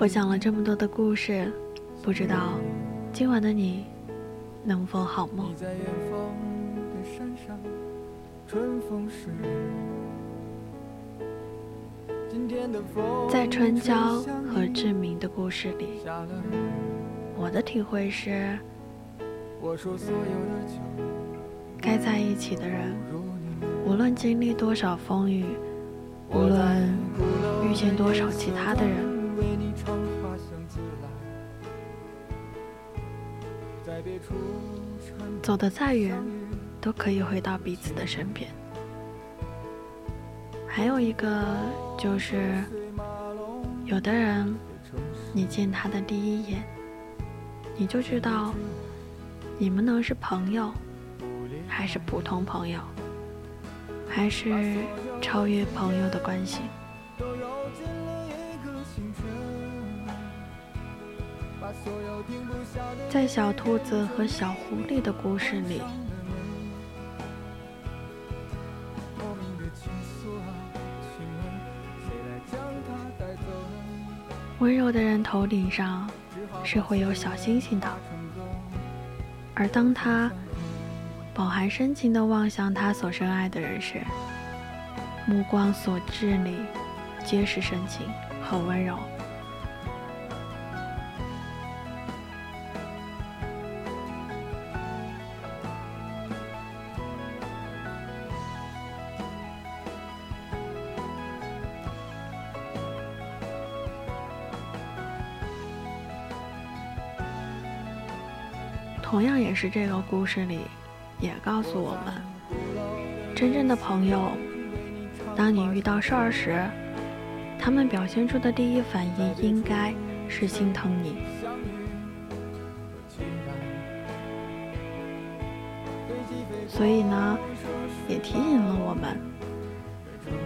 我讲了这么多的故事，不知道今晚的你能否好梦你？在远方的山上，春娇和志明的故事里，我的体会是，该在一起的人，无论经历多少风雨，无论遇见多少其他的人，走得再远，都可以回到彼此的身边。还有一个就是，有的人，你见他的第一眼，你就知道你们能是朋友，还是普通朋友，还是超越朋友的关系。在小兔子和小狐狸的故事里，温柔的人头顶上是会有小星星的，而当他饱含深情地望向他所深爱的人时，目光所至里皆是深情和温柔。是这个故事里，也告诉我们，真正的朋友，当你遇到事儿时，他们表现出的第一反应应该是心疼你。所以呢，也提醒了我们，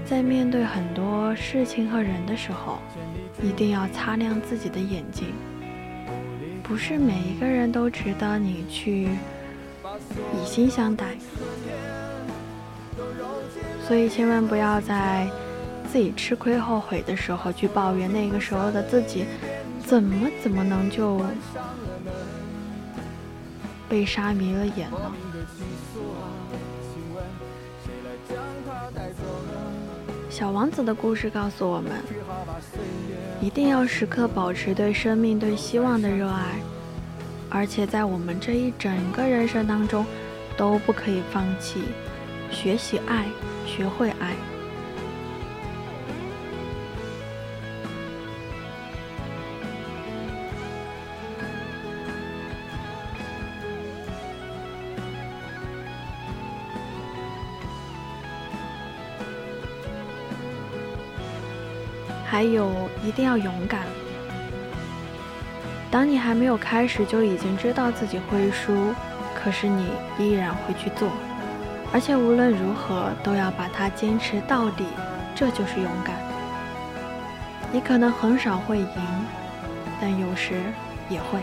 在面对很多事情和人的时候，一定要擦亮自己的眼睛。不是每一个人都值得你去以心相待，所以千万不要在自己吃亏后悔的时候去抱怨那个时候的自己，怎么怎么能就被沙迷了眼呢？小王子的故事告诉我们，一定要时刻保持对生命、对希望的热爱，而且在我们这一整个人生当中，都不可以放弃学习爱，学会爱。还有，一定要勇敢。当你还没有开始就已经知道自己会输，可是你依然会去做，而且无论如何都要把它坚持到底，这就是勇敢。你可能很少会赢，但有时也会。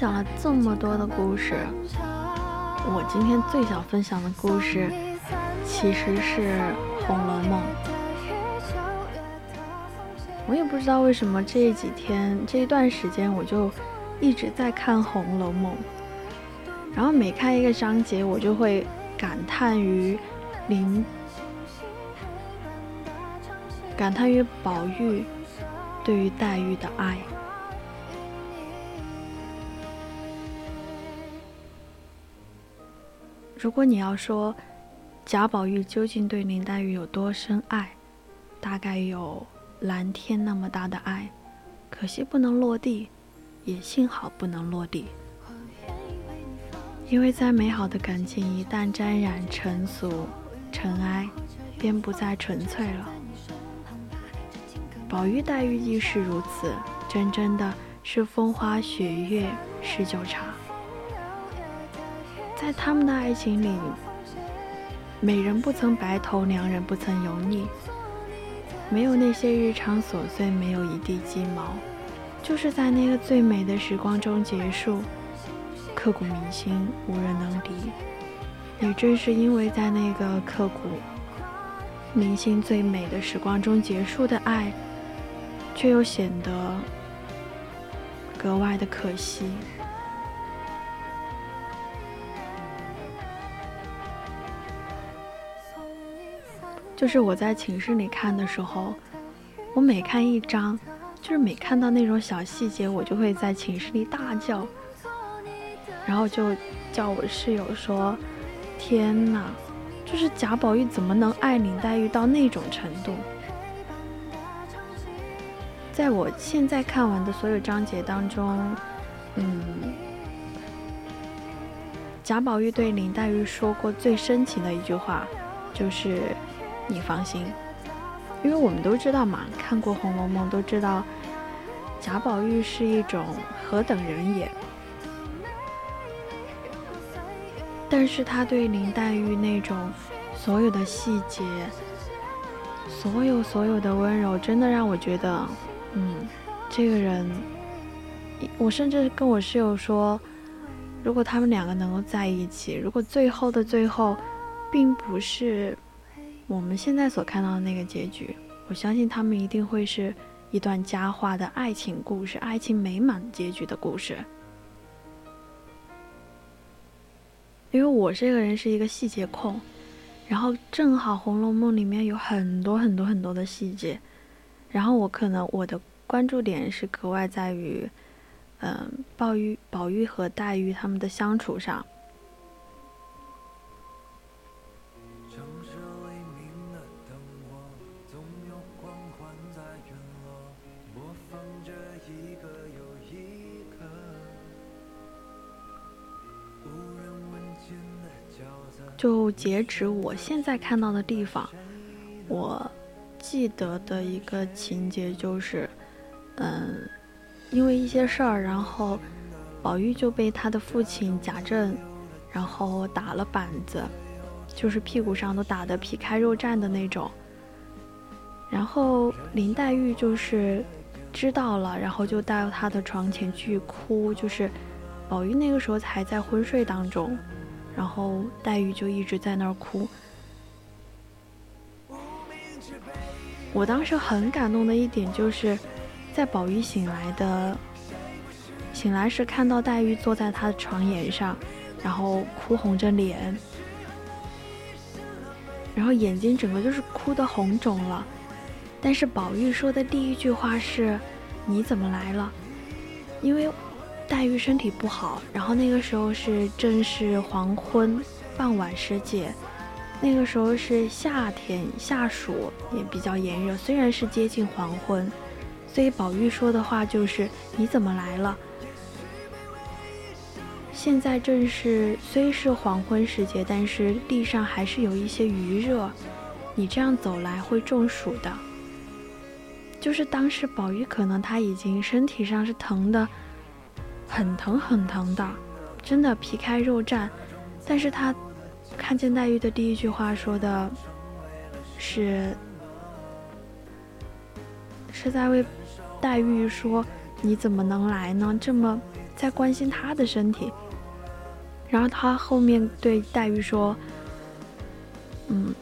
享了这么多的故事，我今天最想分享的故事其实是《红楼梦》。我也不知道为什么这几天这一段时间我就一直在看《红楼梦》，然后每看一个章节，我就会感叹于林，感叹于宝玉对于黛玉的爱。如果你要说贾宝玉究竟对林黛玉有多深爱，大概有蓝天那么大的爱，可惜不能落地，也幸好不能落地。因为再美好的感情一旦沾染尘俗、尘埃，便不再纯粹了。宝玉黛玉亦是如此，真正的是风花雪月十九茶。在他们的爱情里，美人不曾白头，良人不曾油腻，没有那些日常琐碎，没有一地鸡毛，就是在那个最美的时光中结束，刻骨铭心，无人能敌。也正是因为在那个刻骨铭心最美的时光中结束的爱，却又显得格外的可惜。就是我在寝室里看的时候，我每看一章，就是每看到那种小细节，我就会在寝室里大叫，然后就叫我室友说：“天哪，就是贾宝玉怎么能爱林黛玉到那种程度？”在我现在看完的所有章节当中，嗯，贾宝玉对林黛玉说过最深情的一句话，就是。你放心，因为我们都知道嘛，看过《红楼梦》都知道，贾宝玉是一种何等人也。但是他对林黛玉那种所有的细节，所有所有的温柔，真的让我觉得，嗯，这个人，我甚至跟我室友说，如果他们两个能够在一起，如果最后的最后，并不是我们现在所看到的那个结局，我相信他们一定会是一段佳话的爱情故事，爱情美满结局的故事。因为我这个人是一个细节控，然后正好《红楼梦》里面有很多很多很多的细节，然后我可能我的关注点是格外在于，嗯，宝玉、宝玉和黛玉他们的相处上。就截止我现在看到的地方，我记得的一个情节就是，嗯，因为一些事儿，然后宝玉就被他的父亲贾政，然后打了板子，就是屁股上都打得皮开肉绽的那种。然后林黛玉就是知道了，然后就到他的床前去哭，就是宝玉那个时候才在昏睡当中。然后黛玉就一直在那儿哭。我当时很感动的一点就是，在宝玉醒来的醒来时，看到黛玉坐在他的床沿上，然后哭红着脸，然后眼睛整个就是哭的红肿了。但是宝玉说的第一句话是：“你怎么来了？”因为黛玉身体不好，然后那个时候是正是黄昏傍晚时节，那个时候是夏天夏暑，也比较炎热。虽然是接近黄昏，所以宝玉说的话就是“你怎么来了？”现在正是虽是黄昏时节，但是地上还是有一些余热，你这样走来会中暑的。就是当时宝玉可能他已经身体上是疼的。很疼很疼的，真的皮开肉绽。但是他看见黛玉的第一句话说的是，是在为黛玉说：“你怎么能来呢？”这么在关心她的身体。然后他后面对黛玉说：“嗯，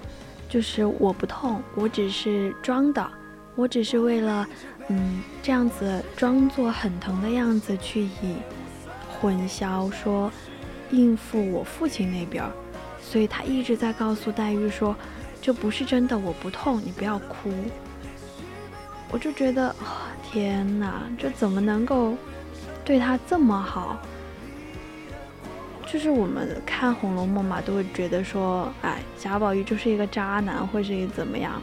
就是我不痛，我只是装的，我只是为了。”嗯，这样子装作很疼的样子去以混淆说应付我父亲那边，所以他一直在告诉黛玉说这不是真的，我不痛，你不要哭。我就觉得，天哪，这怎么能够对他这么好？就是我们看《红楼梦》嘛，都会觉得说，哎，贾宝玉就是一个渣男，或是一个怎么样。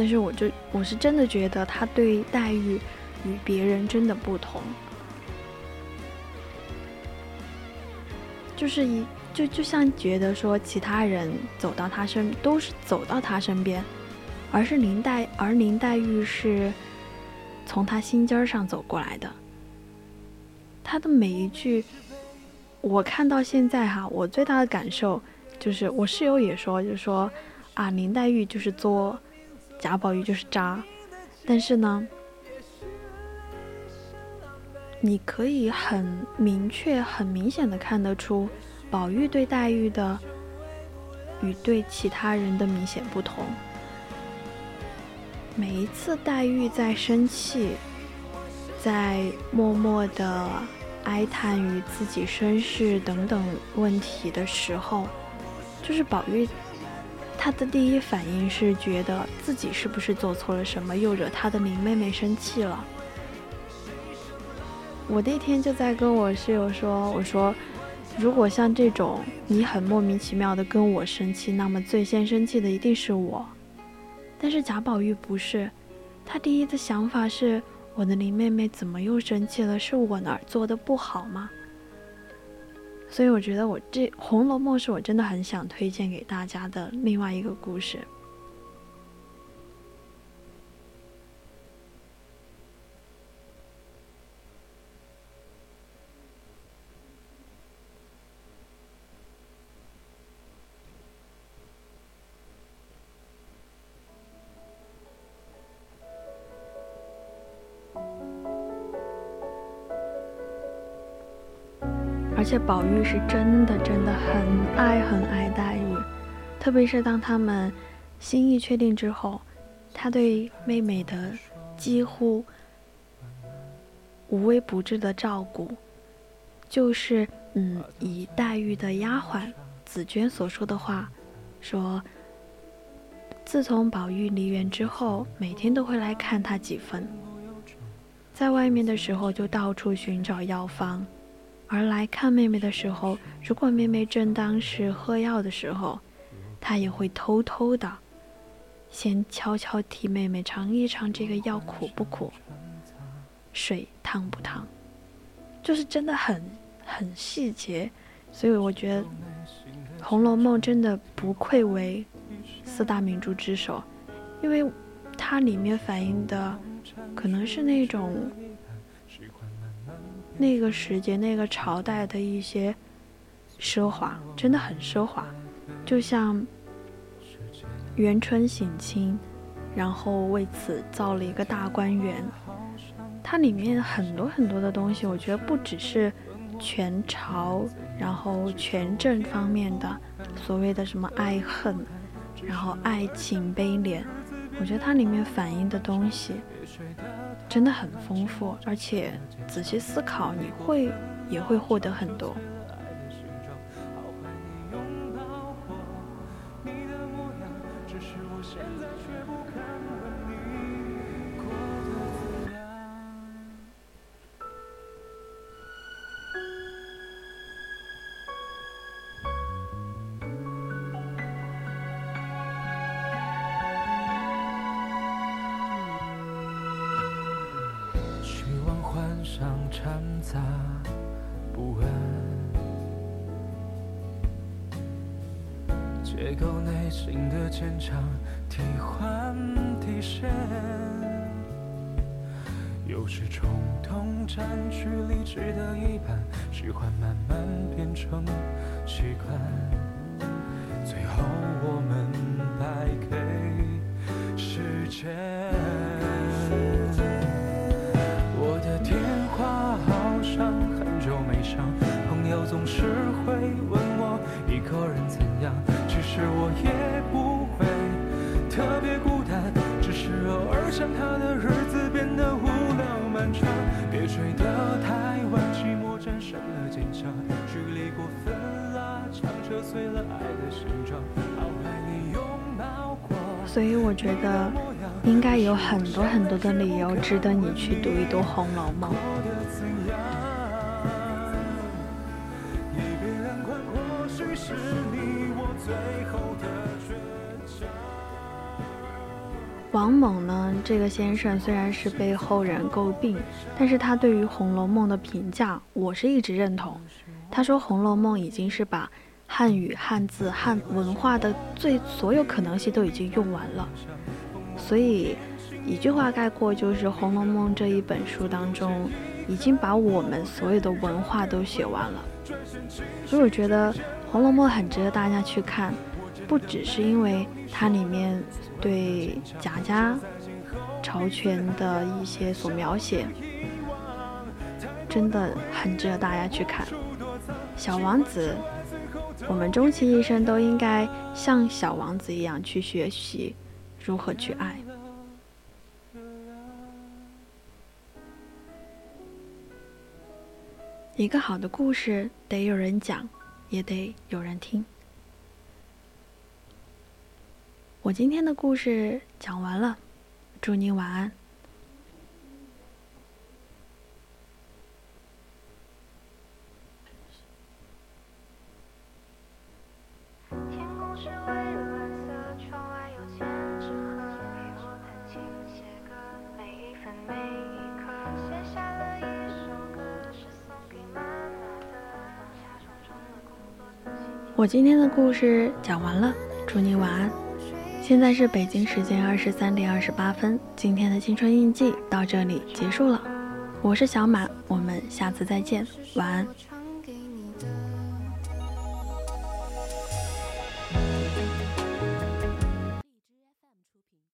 但是我就我是真的觉得他对黛玉与别人真的不同，就是一就就像觉得说其他人走到他身都是走到他身边，而是林黛而林黛玉是从他心尖上走过来的。他的每一句，我看到现在哈，我最大的感受就是我室友也说，就说啊林黛玉就是作。贾宝玉就是渣，但是呢，你可以很明确、很明显的看得出，宝玉对黛玉的与对其他人的明显不同。每一次黛玉在生气，在默默的哀叹于自己身世等等问题的时候，就是宝玉。他的第一反应是觉得自己是不是做错了什么，又惹他的林妹妹生气了。我那天就在跟我室友说：“我说，如果像这种你很莫名其妙的跟我生气，那么最先生气的一定是我。但是贾宝玉不是，他第一的想法是：我的林妹妹怎么又生气了？是我哪儿做的不好吗？”所以我觉得我这《红楼梦》是我真的很想推荐给大家的另外一个故事。且宝玉是真的真的很爱很爱黛玉，特别是当他们心意确定之后，他对妹妹的几乎无微不至的照顾，就是嗯，以黛玉的丫鬟紫娟所说的话说。自从宝玉离园之后，每天都会来看他几分。在外面的时候，就到处寻找药方；而来看妹妹的时候，如果妹妹正当时喝药的时候，他也会偷偷的，先悄悄替妹妹尝一尝这个药苦不苦，水烫不烫，就是真的很很细节。所以我觉得《红楼梦》真的不愧为。四大名著之首，因为它里面反映的可能是那种那个时节、那个朝代的一些奢华，真的很奢华。就像元春省亲，然后为此造了一个大观园，它里面很多很多的东西，我觉得不只是权朝，然后权政方面的所谓的什么爱恨。然后爱情悲怜，我觉得它里面反映的东西真的很丰富，而且仔细思考，你会也会获得很多。有时冲动占据理智的一半喜欢慢慢变成习惯最后我们败给时间我的电话好像很久没响朋友总是会问我一个人怎样其实我也不会特别孤单只是偶尔想他的别睡得太晚寂寞战胜了坚强距离过分拉长扯碎了爱的形状好爱你拥抱过。所以我觉得应该有很多很多的理由值得你去读一读红楼梦。王猛呢，这个先生虽然是被后人诟病，但是他对于《红楼梦》的评价，我是一直认同。他说，《红楼梦》已经是把汉语、汉字、汉文化的最所有可能性都已经用完了。所以，一句话概括，就是《红楼梦》这一本书当中，已经把我们所有的文化都写完了。所以，我觉得《红楼梦》很值得大家去看，不只是因为它里面。对贾家朝权的一些所描写，真的很值得大家去看。小王子，我们终其一生都应该像小王子一样去学习如何去爱。一个好的故事得有人讲，也得有人听。我今天的故事讲完了，祝您晚安。我今天的故事讲完了，祝你晚安。现在是北京时间二十三点二十八分，今天的青春印记到这里结束了。我是小马，我们下次再见，晚安。